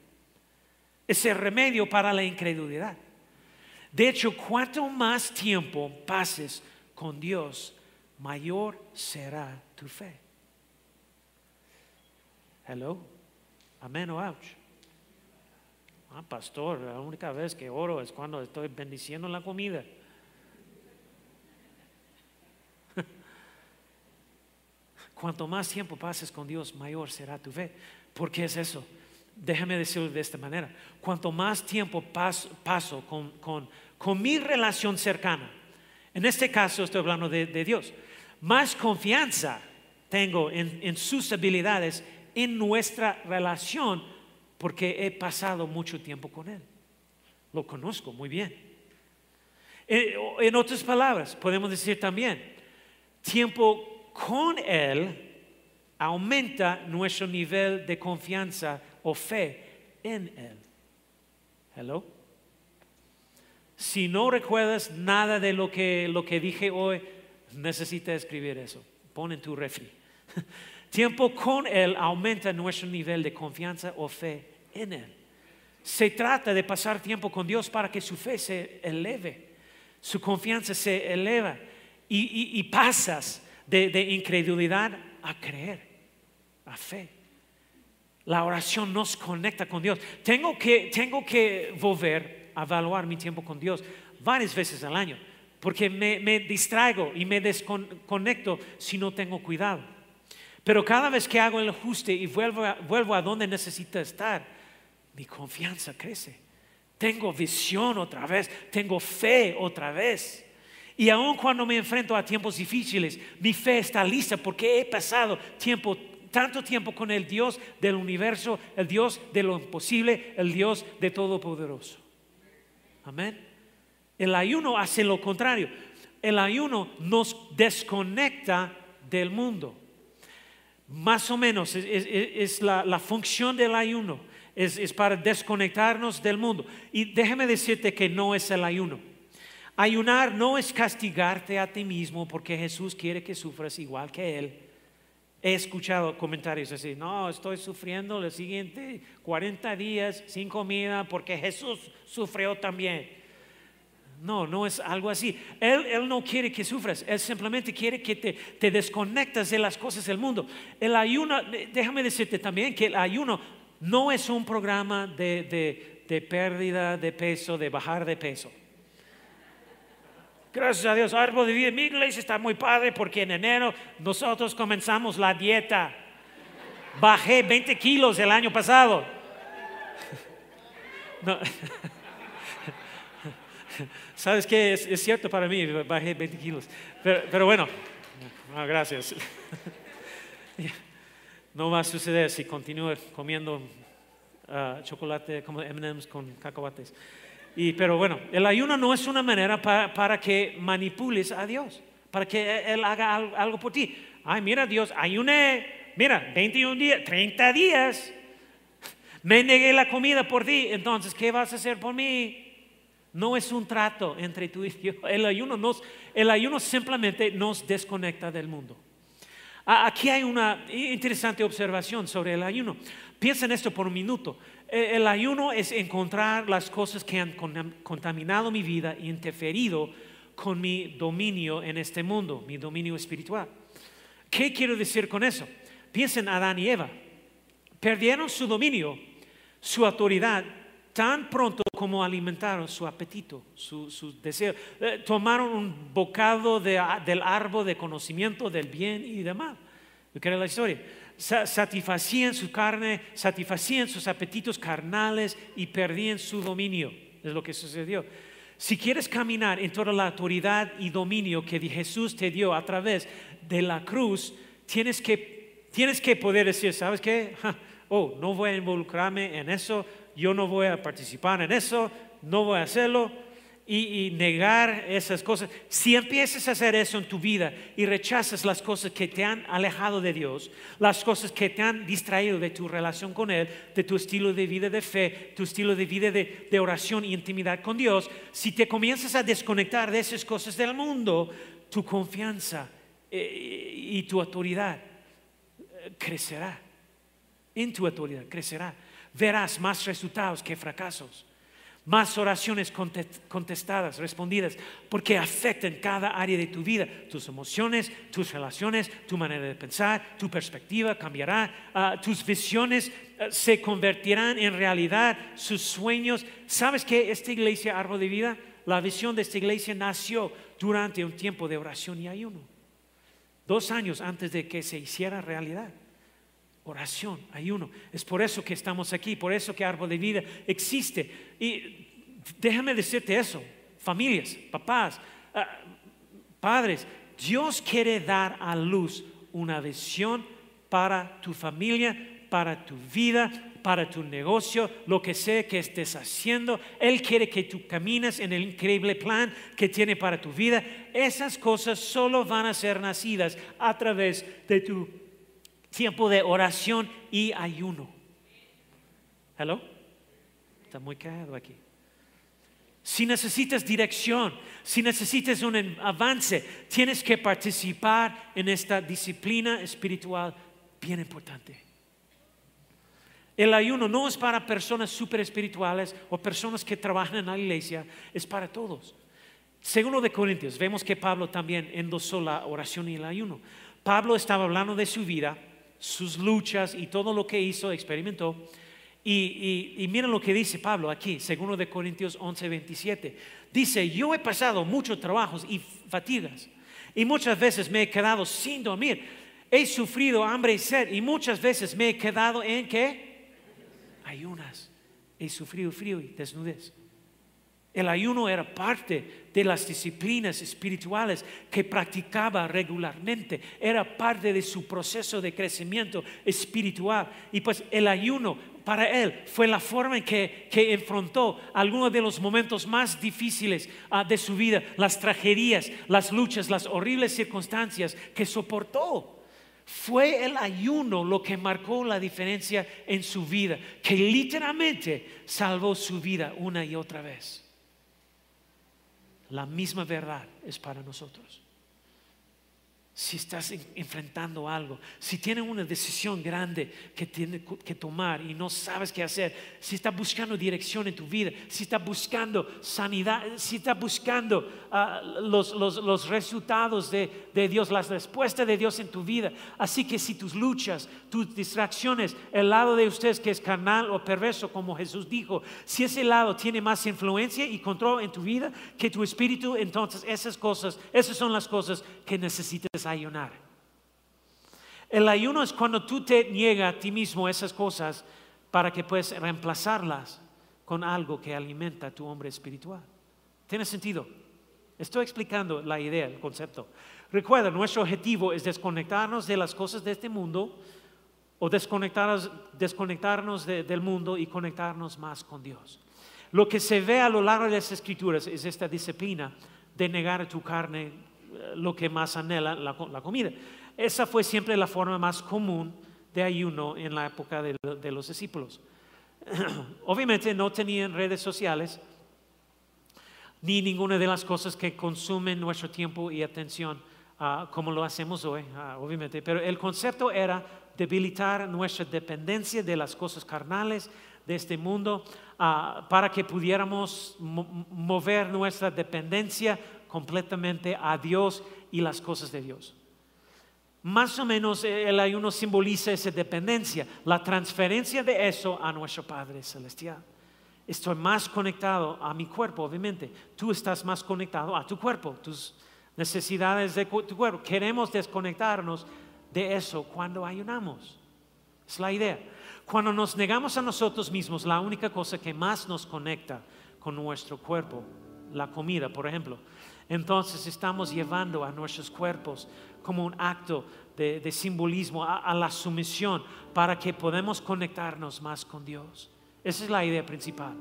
Es el remedio para la incredulidad. De hecho, cuanto más tiempo pases con Dios, mayor será tu fe. Hello. Amén o ouch. Ah, pastor, la única vez que oro es cuando estoy bendiciendo la comida. Cuanto más tiempo pases con Dios, mayor será tu fe. ¿Por qué es eso? Déjame decirlo de esta manera. Cuanto más tiempo paso, con, mi relación cercana, en este caso estoy hablando de, Dios, más confianza tengo en, en sus habilidades, en nuestra relación, porque he pasado mucho tiempo con Él. Lo conozco muy bien. Eh, En otras palabras, podemos decir también, tiempo con Él aumenta nuestro nivel de confianza o fe en Él. Hello. Si no recuerdas nada de lo que, lo que dije hoy, necesitas escribir eso. Pon en tu refri. Tiempo con Él aumenta nuestro nivel de confianza o fe en Él. Se trata de pasar tiempo con Dios para que su fe se eleve, su confianza se eleva y, y- y pasas de, de incredulidad a creer, a fe. La oración nos conecta con Dios. Tengo que, tengo que volver a evaluar mi tiempo con Dios varias veces al año, porque me, me distraigo y me desconecto si no tengo cuidado. Pero cada vez que hago el ajuste y vuelvo a, vuelvo a donde necesito estar, mi confianza crece. Tengo visión otra vez, tengo fe otra vez. Y aun cuando me enfrento a tiempos difíciles, mi fe está lista porque he pasado tiempo, tanto tiempo con el Dios del universo, el Dios de lo imposible, el Dios de todopoderoso. Amén. El ayuno hace lo contrario. El ayuno nos desconecta del mundo. Más o menos es, la, función del ayuno, es, para desconectarnos del mundo. Y déjame decirte que no es el ayuno. Ayunar no es castigarte a ti mismo porque Jesús quiere que sufras igual que Él. He escuchado comentarios así, no, estoy sufriendo los siguientes 40 días sin comida porque Jesús sufrió también. No, no es algo así. Él, no quiere que sufras, Él simplemente quiere que te, te desconectas de las cosas del mundo. El ayuno, déjame decirte también que el ayuno no es un programa de pérdida de peso, de bajar de peso. Gracias a Dios, árbol de vida. Mi iglesia está muy padre porque en enero nosotros comenzamos la dieta. Bajé 20 kilos el año pasado. No. ¿Sabes qué? Es, cierto para mí, bajé 20 kilos. Pero, bueno, gracias. No va a suceder si continúo comiendo ah, chocolate como MMs con cacahuates. Y, pero bueno, el ayuno no es una manera para, que manipules a Dios, para que Él haga algo, por ti. Ay, mira Dios, ayuné, mira, 21 días, 30 días. Me negué la comida por ti, entonces, ¿qué vas a hacer por mí? No es un trato entre tú y Dios. El ayuno, el ayuno simplemente nos desconecta del mundo. Aquí hay una interesante observación sobre el ayuno. Piensa en esto por un minuto. El ayuno es encontrar las cosas que han contaminado mi vida e interferido con mi dominio en este mundo, mi dominio espiritual. ¿Qué quiero decir con eso? Piensa en Adán y Eva. Perdieron su dominio, su autoridad tan pronto como alimentaron su apetito, su, deseo. Eh, tomaron un bocado del árbol de conocimiento del bien y del mal. ¿Qué era la historia? Satisfacían su carne, satisfacían sus apetitos carnales y perdían su dominio. Es lo que sucedió. Si quieres caminar en toda la autoridad y dominio que Jesús te dio a través de la cruz, tienes que, tienes que poder decir, ¿sabes qué? Oh, no voy a involucrarme en eso, yo no voy a participar en eso, no voy a hacerlo. Y, negar esas cosas. Si empiezas a hacer eso en tu vida y rechazas las cosas que te han alejado de Dios, las cosas que te han distraído de tu relación con Él, de tu estilo de vida de fe, tu estilo de vida de, oración y intimidad con Dios, si te comienzas a desconectar de esas cosas del mundo, tu confianza eh, y tu autoridad eh, crecerá. En tu autoridad crecerá verás más resultados que fracasos, más oraciones contestadas, respondidas, porque afectan cada área de tu vida, tus emociones, tus relaciones, tu manera de pensar, tu perspectiva cambiará, ah, tus visiones ah, se convertirán en realidad, sus sueños. ¿Sabes que esta iglesia, Árbol de Vida, la visión de esta iglesia nació durante un tiempo de oración y ayuno? Dos años antes de que se hiciera realidad. Oración, ayuno. Es por eso que estamos aquí, por eso que Árbol de Vida existe. Y déjame decirte eso, familias, papás, ah, padres, Dios quiere dar a luz una visión para tu familia, para tu vida, para tu negocio, lo que sea que estés haciendo. Él quiere que tú camines en el increíble plan que tiene para tu vida. Esas cosas solo van a ser nacidas a través de tu tiempo de oración y ayuno. ¿Hello? Está muy callado aquí. Si necesitas dirección, si necesitas un avance, tienes que participar en esta disciplina espiritual bien importante. El ayuno no es para personas super espirituales o personas que trabajan en la iglesia, es para todos. Segundo de Corintios, vemos que Pablo también endosó la oración y el ayuno. Pablo estaba hablando de su vida sus luchas y todo lo que hizo, experimentó. Y, miren lo que dice Pablo aquí, segundo de Corintios 11, 27. Dice, yo he pasado muchos trabajos y fatigas y muchas veces me he quedado sin dormir. He sufrido hambre y sed y muchas veces me he quedado en qué? Ayunas. He sufrido frío y desnudez. El ayuno era parte de las disciplinas espirituales que practicaba regularmente, era parte de su proceso de crecimiento espiritual. Y pues el ayuno para él fue la forma en que, que enfrentó algunos de los momentos más difíciles ah, de su vida, las tragedias, las luchas, las horribles circunstancias que soportó. Fue el ayuno lo que marcó la diferencia en su vida, que literalmente salvó su vida una y otra vez la misma verdad es para nosotros. Si estás enfrentando algo, si tienes una decisión grande que tienes que tomar y no sabes qué hacer, si estás buscando dirección en tu vida, si estás buscando sanidad, si estás buscando ah, los, resultados de, de, Dios, las respuestas de Dios en tu vida. Así que si tus luchas, tus distracciones, el lado de ustedes que es carnal o perverso, como Jesús dijo, si ese lado tiene más influencia y control en tu vida que tu espíritu, entonces esas cosas, esas son las cosas que necesitas ayunar. El ayuno es cuando tú te niegas a ti mismo esas cosas para que puedas reemplazarlas con algo que alimenta a tu hombre espiritual. ¿Tiene sentido? Estoy explicando la idea, el concepto. Recuerda, nuestro objetivo es desconectarnos de las cosas de este mundo o desconectarnos, desconectarnos del mundo y conectarnos más con Dios. Lo que se ve a lo largo de las escrituras es esta disciplina de negar tu carne lo que más anhela la, comida. Esa fue siempre la forma más común de ayuno en la época de, los discípulos. Obviamente no tenían redes sociales ni ninguna de las cosas que consumen nuestro tiempo y atención ah, como lo hacemos hoy, ah, obviamente. Pero el concepto era debilitar nuestra dependencia de las cosas carnales de este mundo ah, para que pudiéramos mover nuestra dependencia completamente a Dios y las cosas de Dios. Más o menos eh, el ayuno simboliza esa dependencia, la transferencia de eso a nuestro Padre Celestial. Estoy más conectado a mi cuerpo, obviamente. Tú estás más conectado a tu cuerpo, tus necesidades de tu cuerpo. Queremos desconectarnos de eso cuando ayunamos. Es la idea. Cuando nos negamos a nosotros mismos, la única cosa que más nos conecta con nuestro cuerpo, la comida, por ejemplo, entonces estamos llevando a nuestros cuerpos como un acto de, simbolismo a, la sumisión para que podamos conectarnos más con Dios. Esa es la idea principal.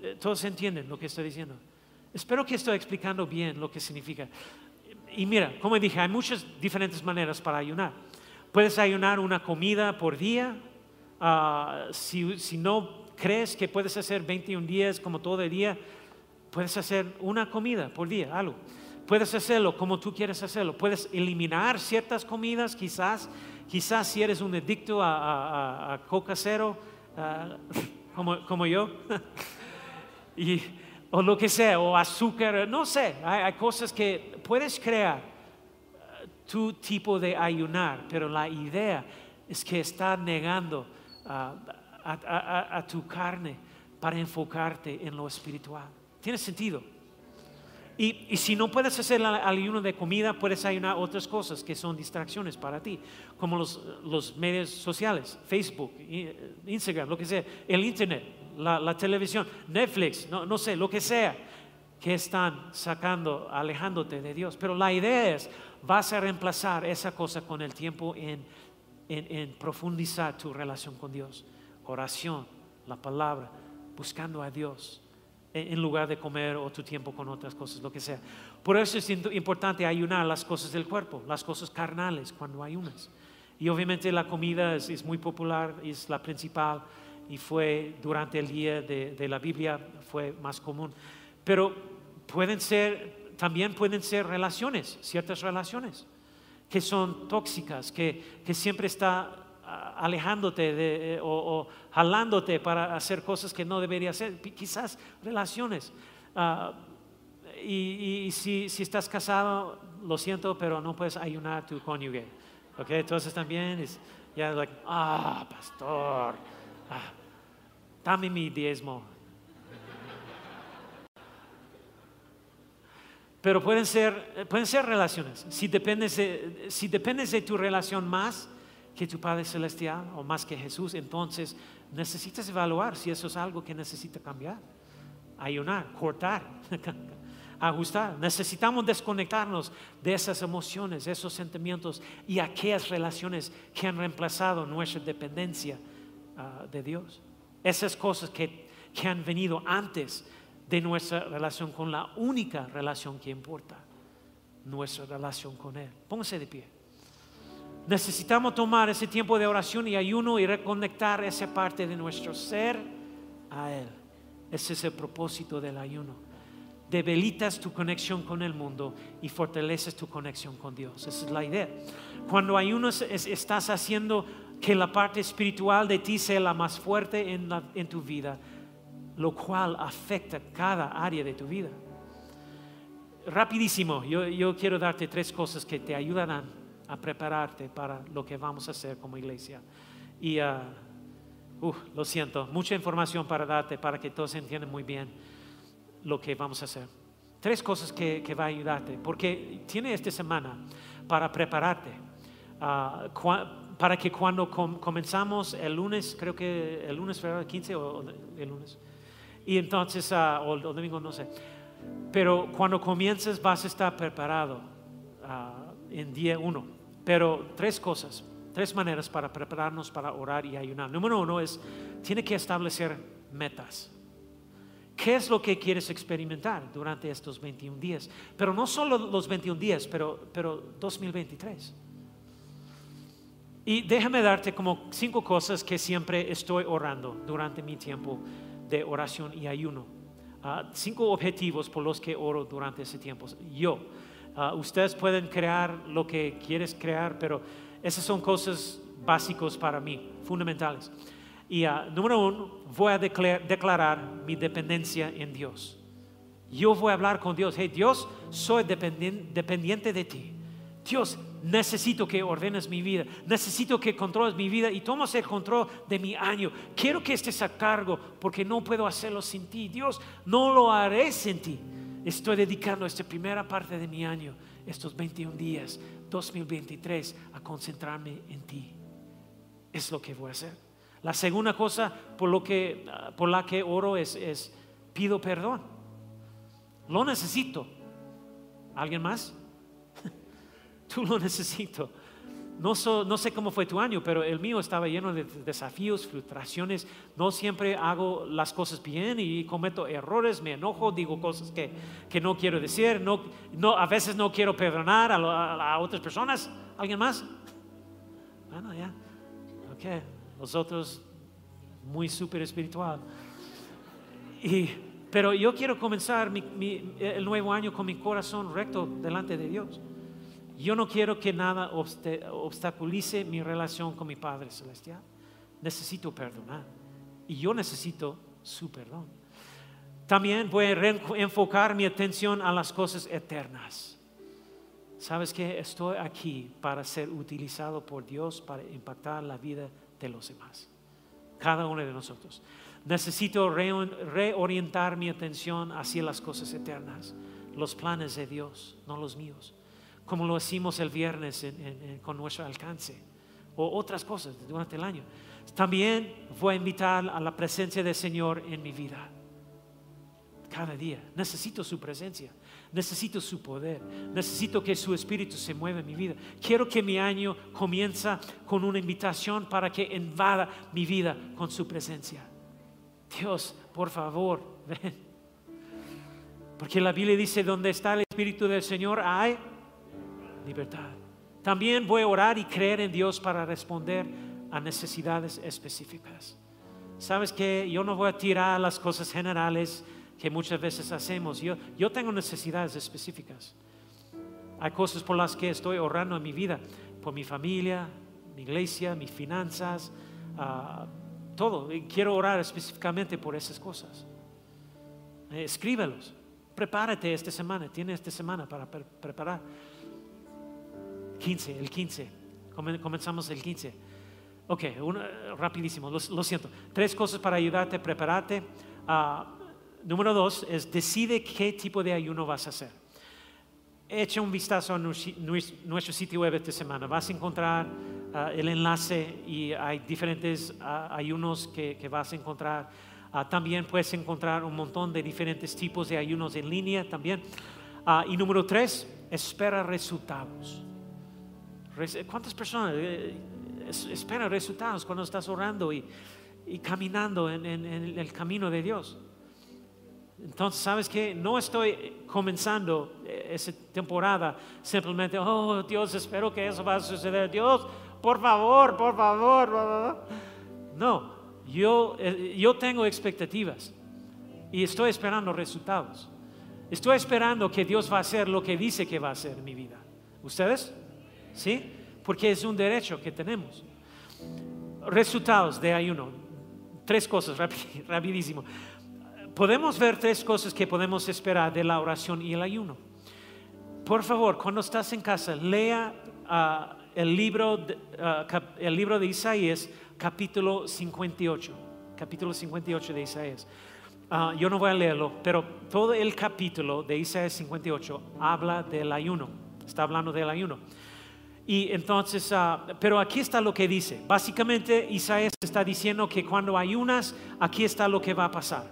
Eh, Todos entienden lo que estoy diciendo. Espero que estoy explicando bien lo que significa. Y mira, como dije, hay muchas diferentes maneras para ayunar. Puedes ayunar una comida por día. Ah, si, si no crees que puedes hacer 21 días como todo el día, Puedes hacer una comida por día, algo. Puedes hacerlo como tú quieres hacerlo. Puedes eliminar ciertas comidas, quizás. Quizás si eres un adicto a, coca cero, ah, como, yo, y, o lo que sea, o azúcar, no sé. Hay, cosas que puedes crear ah, tu tipo de ayunar, pero la idea es que estás negando ah, a tu carne para enfocarte en lo espiritual. Tiene sentido. Y, si no puedes hacer el de comida, puedes ayunar otras cosas que son distracciones para ti, como los, medios sociales, Facebook, eh, Instagram, lo que sea, el Internet, la, televisión, Netflix, no, sé, lo que sea, que están sacando, alejándote de Dios. Pero la idea es, vas a reemplazar esa cosa con el tiempo en profundizar tu relación con Dios. Oración, la palabra, buscando a Dios en lugar de comer o tu tiempo con otras cosas, lo que sea. Por eso es importante ayunar las cosas del cuerpo, las cosas carnales cuando ayunas. Y obviamente la comida es, muy popular, es la principal y fue durante el día de, la Biblia fue más común. Pero pueden ser, también pueden ser relaciones, ciertas relaciones que son tóxicas, que, que siempre está alejándote de, eh, o, jalándote para hacer cosas que no debería hacer, quizás relaciones. Ah, y, si, estás casado, lo siento, pero no puedes ayunar a tu cónyuge. ¿Ok? Entonces también es ya, like, ah, pastor, ah, dame mi diezmo. Pero pueden ser, pueden ser relaciones. Si dependes, si dependes de tu relación más, que tu Padre Celestial o más que Jesús, entonces necesitas evaluar si eso es algo que necesita cambiar, ayunar, cortar, ajustar. Necesitamos desconectarnos de esas emociones, esos sentimientos y aquellas relaciones que han reemplazado nuestra dependencia ah, de Dios. Esas cosas que, que han venido antes de nuestra relación con la única relación que importa, nuestra relación con Él. Póngase de pie. Necesitamos tomar ese tiempo de oración y ayuno y reconectar esa parte de nuestro ser a Él. Ese es el propósito del ayuno. debilitas tu conexión con el mundo y fortaleces tu conexión con Dios. Esa es la idea. Cuando ayunas estás haciendo que la parte espiritual de ti sea la más fuerte en, tu vida, lo cual afecta cada área de tu vida. Rapidísimo, yo, yo quiero darte tres cosas que te ayudarán a prepararte para lo que vamos a hacer como iglesia. Y uh, lo siento, mucha información para darte para que todos entiendan muy bien lo que vamos a hacer. Tres cosas que, que va a ayudarte, porque tiene esta semana para prepararte, uh, para que cuando comenzamos el lunes, creo que el lunes, el 15 o el lunes, y entonces, uh, o el domingo, no sé, pero cuando comiences vas a estar preparado en día uno. Pero tres cosas tres maneras para prepararnos para orar y ayunar. Número uno es, tiene que establecer metas. ¿Qué es lo que quieres experimentar durante estos 21 días? Pero no solo los 21 días, pero, pero 2023. Y déjame darte como cinco cosas que siempre estoy orando durante mi tiempo de oración y ayuno. Ah, cinco objetivos por los que oro durante ese tiempo. Yo, ah, ustedes pueden crear lo que quieres crear, pero esas son cosas básicas para mí, fundamentales. Y ah, número uno, voy a declarar mi dependencia en Dios. Yo voy a hablar con Dios. Hey, Dios, soy dependiente de ti. Dios, necesito que ordenes mi vida. Necesito que controles mi vida y tomes el control de mi año. Quiero que estés a cargo porque no puedo hacerlo sin ti. Dios, no lo haré sin ti. Estoy dedicando esta primera parte de mi año, estos 21 días, 2023 a concentrarme en ti. Es lo que voy a hacer. La segunda cosa por, lo que, por la que oro es, es pido perdón. Lo necesito. ¿Alguien más? Tú lo necesito. No, sé cómo fue tu año, pero el mío estaba lleno de desafíos, frustraciones. No siempre hago las cosas bien y cometo errores, me enojo, digo cosas que, no quiero decir. No, a veces no quiero perdonar a, otras personas. ¿Alguien más? Bueno, ya. Ok, los otros, muy súper espiritual. pero yo quiero comenzar el nuevo año con mi corazón recto delante de Dios. Yo no quiero que nada obstaculice mi relación con mi Padre Celestial. Necesito perdonar. Y yo necesito su perdón. También voy a enfocar mi atención a las cosas eternas. ¿Sabes que Estoy aquí para ser utilizado por Dios para impactar la vida de los demás. Cada uno de nosotros. Necesito reorientar mi atención hacia las cosas eternas. Los planes de Dios, no los míos como lo hicimos el viernes con nuestro alcance, o otras cosas durante el año. También voy a invitar a la presencia del Señor en mi vida. Cada día. Necesito su presencia. Necesito su poder. Necesito que su espíritu se mueva en mi vida. Quiero que mi año comienza con una invitación para que invada mi vida con su presencia. Dios, por favor, ven. Porque la Biblia dice, donde está el Espíritu del Señor hay libertad. También voy a orar y creer en Dios para responder a necesidades específicas. Sabes que yo no voy a tirar las cosas generales que muchas veces hacemos. Yo, yo tengo necesidades específicas. Hay cosas por las que estoy orando en mi vida, por mi familia, mi iglesia, mis finanzas, uh, todo. quiero orar específicamente por esas cosas. Eh, escríbelos. Prepárate esta semana. Tiene esta semana para preparar. 15, el 15. Comenzamos el 15. Ok, rapidísimo, lo, siento. Tres cosas para ayudarte prepararte. Ah, número dos es decide qué tipo de ayuno vas a hacer. Echa un vistazo a nuestro sitio web esta semana. Vas a encontrar ah, el enlace y hay diferentes ah, ayunos que, que, vas a encontrar. también puedes encontrar un montón de diferentes tipos de ayunos en línea también. y número tres, espera resultados. ¿Cuántas personas eh, esperan resultados cuando estás orando y, caminando en, el camino de Dios? Entonces, ¿sabes que No estoy comenzando eh, esa temporada simplemente, oh Dios, espero que eso va a suceder. Dios, por favor, por favor. No, yo, eh, yo tengo expectativas y estoy esperando resultados. Estoy esperando que Dios va a hacer lo que dice que va a hacer en mi vida. ¿Ustedes? ¿Sí? Porque es un derecho que tenemos. Resultados de ayuno. Tres cosas, rapidísimo. Podemos ver tres cosas que podemos esperar de la oración y el ayuno. Por favor, cuando estás en casa, lea ah, el, libro de, ah, el libro de Isaías, capítulo 58. Capítulo 58 de Isaías. Ah, yo no voy a leerlo, pero todo el capítulo de Isaías 58 habla del ayuno, está hablando del ayuno. Y entonces, ah, pero aquí está lo que dice. Básicamente Isaías está diciendo que cuando ayunas, aquí está lo que va a pasar.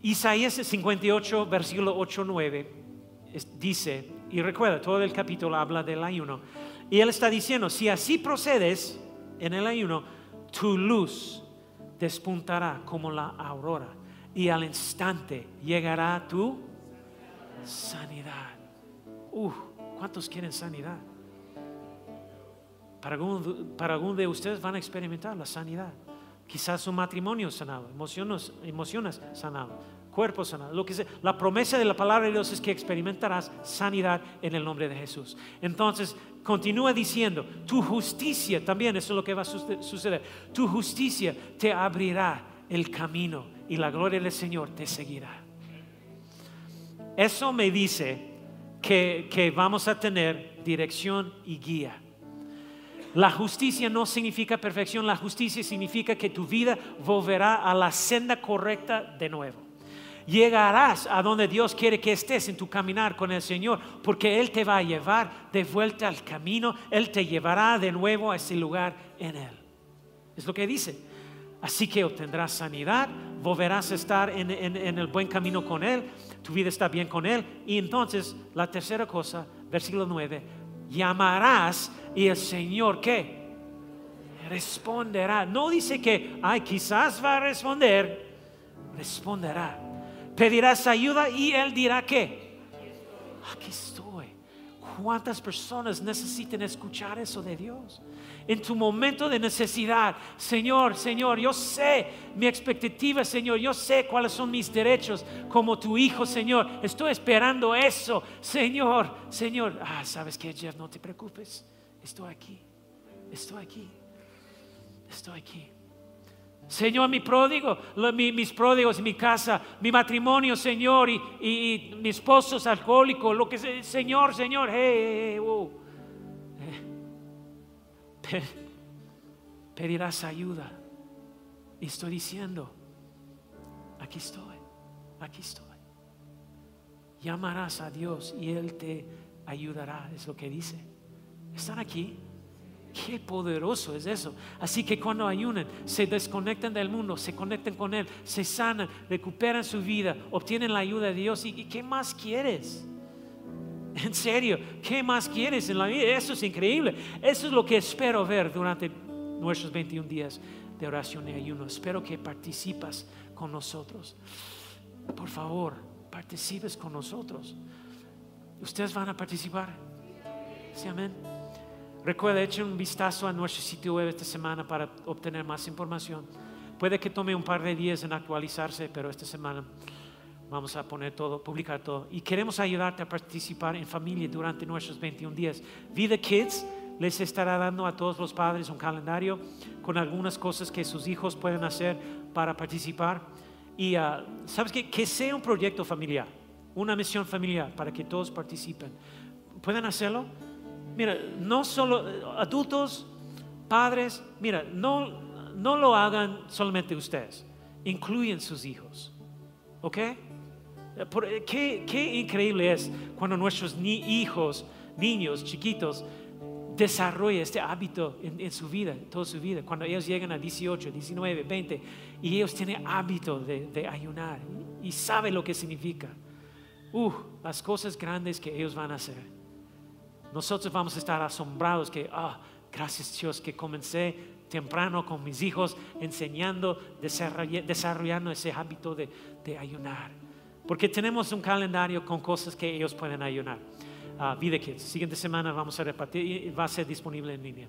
Isaías 58, versículo 8, 9, dice, y recuerda, todo el capítulo habla del ayuno. Y él está diciendo, si así procedes en el ayuno, tu luz despuntará como la aurora y al instante llegará tu sanidad. Uh, ¿cuántos quieren sanidad? Para algún, para de ustedes van a experimentar la sanidad. Quizás su matrimonio sanado, emociones, emociones sanado, cuerpo sanado, lo que sea. La promesa de la palabra de Dios es que experimentarás sanidad en el nombre de Jesús. Entonces, continúa diciendo, tu justicia también, eso es lo que va a suceder. Tu justicia te abrirá el camino y la gloria del Señor te seguirá. Eso me dice que, que vamos a tener dirección y guía. La justicia no significa perfección, la justicia significa que tu vida volverá a la senda correcta de nuevo. Llegarás a donde Dios quiere que estés en tu caminar con el Señor, porque Él te va a llevar de vuelta al camino, Él te llevará de nuevo a ese lugar en Él. Es lo que dice. Así que obtendrás sanidad, volverás a estar en, el buen camino con Él, tu vida está bien con Él. Y entonces, la tercera cosa, versículo 9, llamarás y el Señor, ¿qué? Responderá. No dice que, ay, quizás va a responder, responderá. Pedirás ayuda y Él dirá, ¿qué? Aquí estoy. ¿Cuántas personas necesitan escuchar eso de Dios? en tu momento de necesidad. Señor, Señor, yo sé mi expectativa, Señor, yo sé cuáles son mis derechos como tu hijo, Señor. Estoy esperando eso, Señor, Señor. Ah, sabes que Jeff, no te preocupes. Estoy aquí, estoy aquí, estoy aquí. Señor, mi pródigo, mis pródigos mi casa, mi matrimonio, Señor, y, mi esposo es alcohólico, lo que sea, Señor, Señor, hey, hey, hey pedirás ayuda. Y estoy diciendo, aquí estoy, aquí estoy. Llamarás a Dios y Él te ayudará, es lo que dice. ¿Están aquí? Qué poderoso es eso. Así que cuando ayunan, se desconectan del mundo, se conectan con Él, se sanan, recuperan su vida, obtienen la ayuda de Dios. ¿Y qué más quieres? En serio, ¿qué más quieres en la vida? Eso es increíble. Eso es lo que espero ver durante nuestros 21 días de oración y ayuno. Espero que participas con nosotros. Por favor, participes con nosotros. ¿Ustedes van a participar? Sí, amén. Recuerda, echen un vistazo a nuestro sitio web esta semana para obtener más información. Puede que tome un par de días en actualizarse, pero esta semana Vamos a poner todo, publicar todo. Y queremos ayudarte a participar en familia durante nuestros 21 días. Vida Kids les estará dando a todos los padres un calendario con algunas cosas que sus hijos pueden hacer para participar. Y ah, sabes que, que sea un proyecto familiar, una misión familiar para que todos participen. ¿Pueden hacerlo? Mira, no solo eh, adultos, padres, mira, no, no lo hagan solamente ustedes, incluyen sus hijos. ¿Ok? Eh, eh, qué, qué increíble es cuando nuestros hijos, niños, chiquitos, desarrollan este hábito en, su vida, toda su vida. Cuando ellos llegan a 18, 19, 20 y ellos tienen hábito de, ayunar y, saben lo que significa. Uh, las cosas grandes que ellos van a hacer. Nosotros vamos a estar asombrados que, ah, gracias Dios que comencé temprano con mis hijos enseñando, desarrollando ese hábito de, ayunar. Porque tenemos un calendario con cosas que ellos pueden ayunar. Uh, Vida Kids, siguiente semana vamos a repartir y va a ser disponible en línea.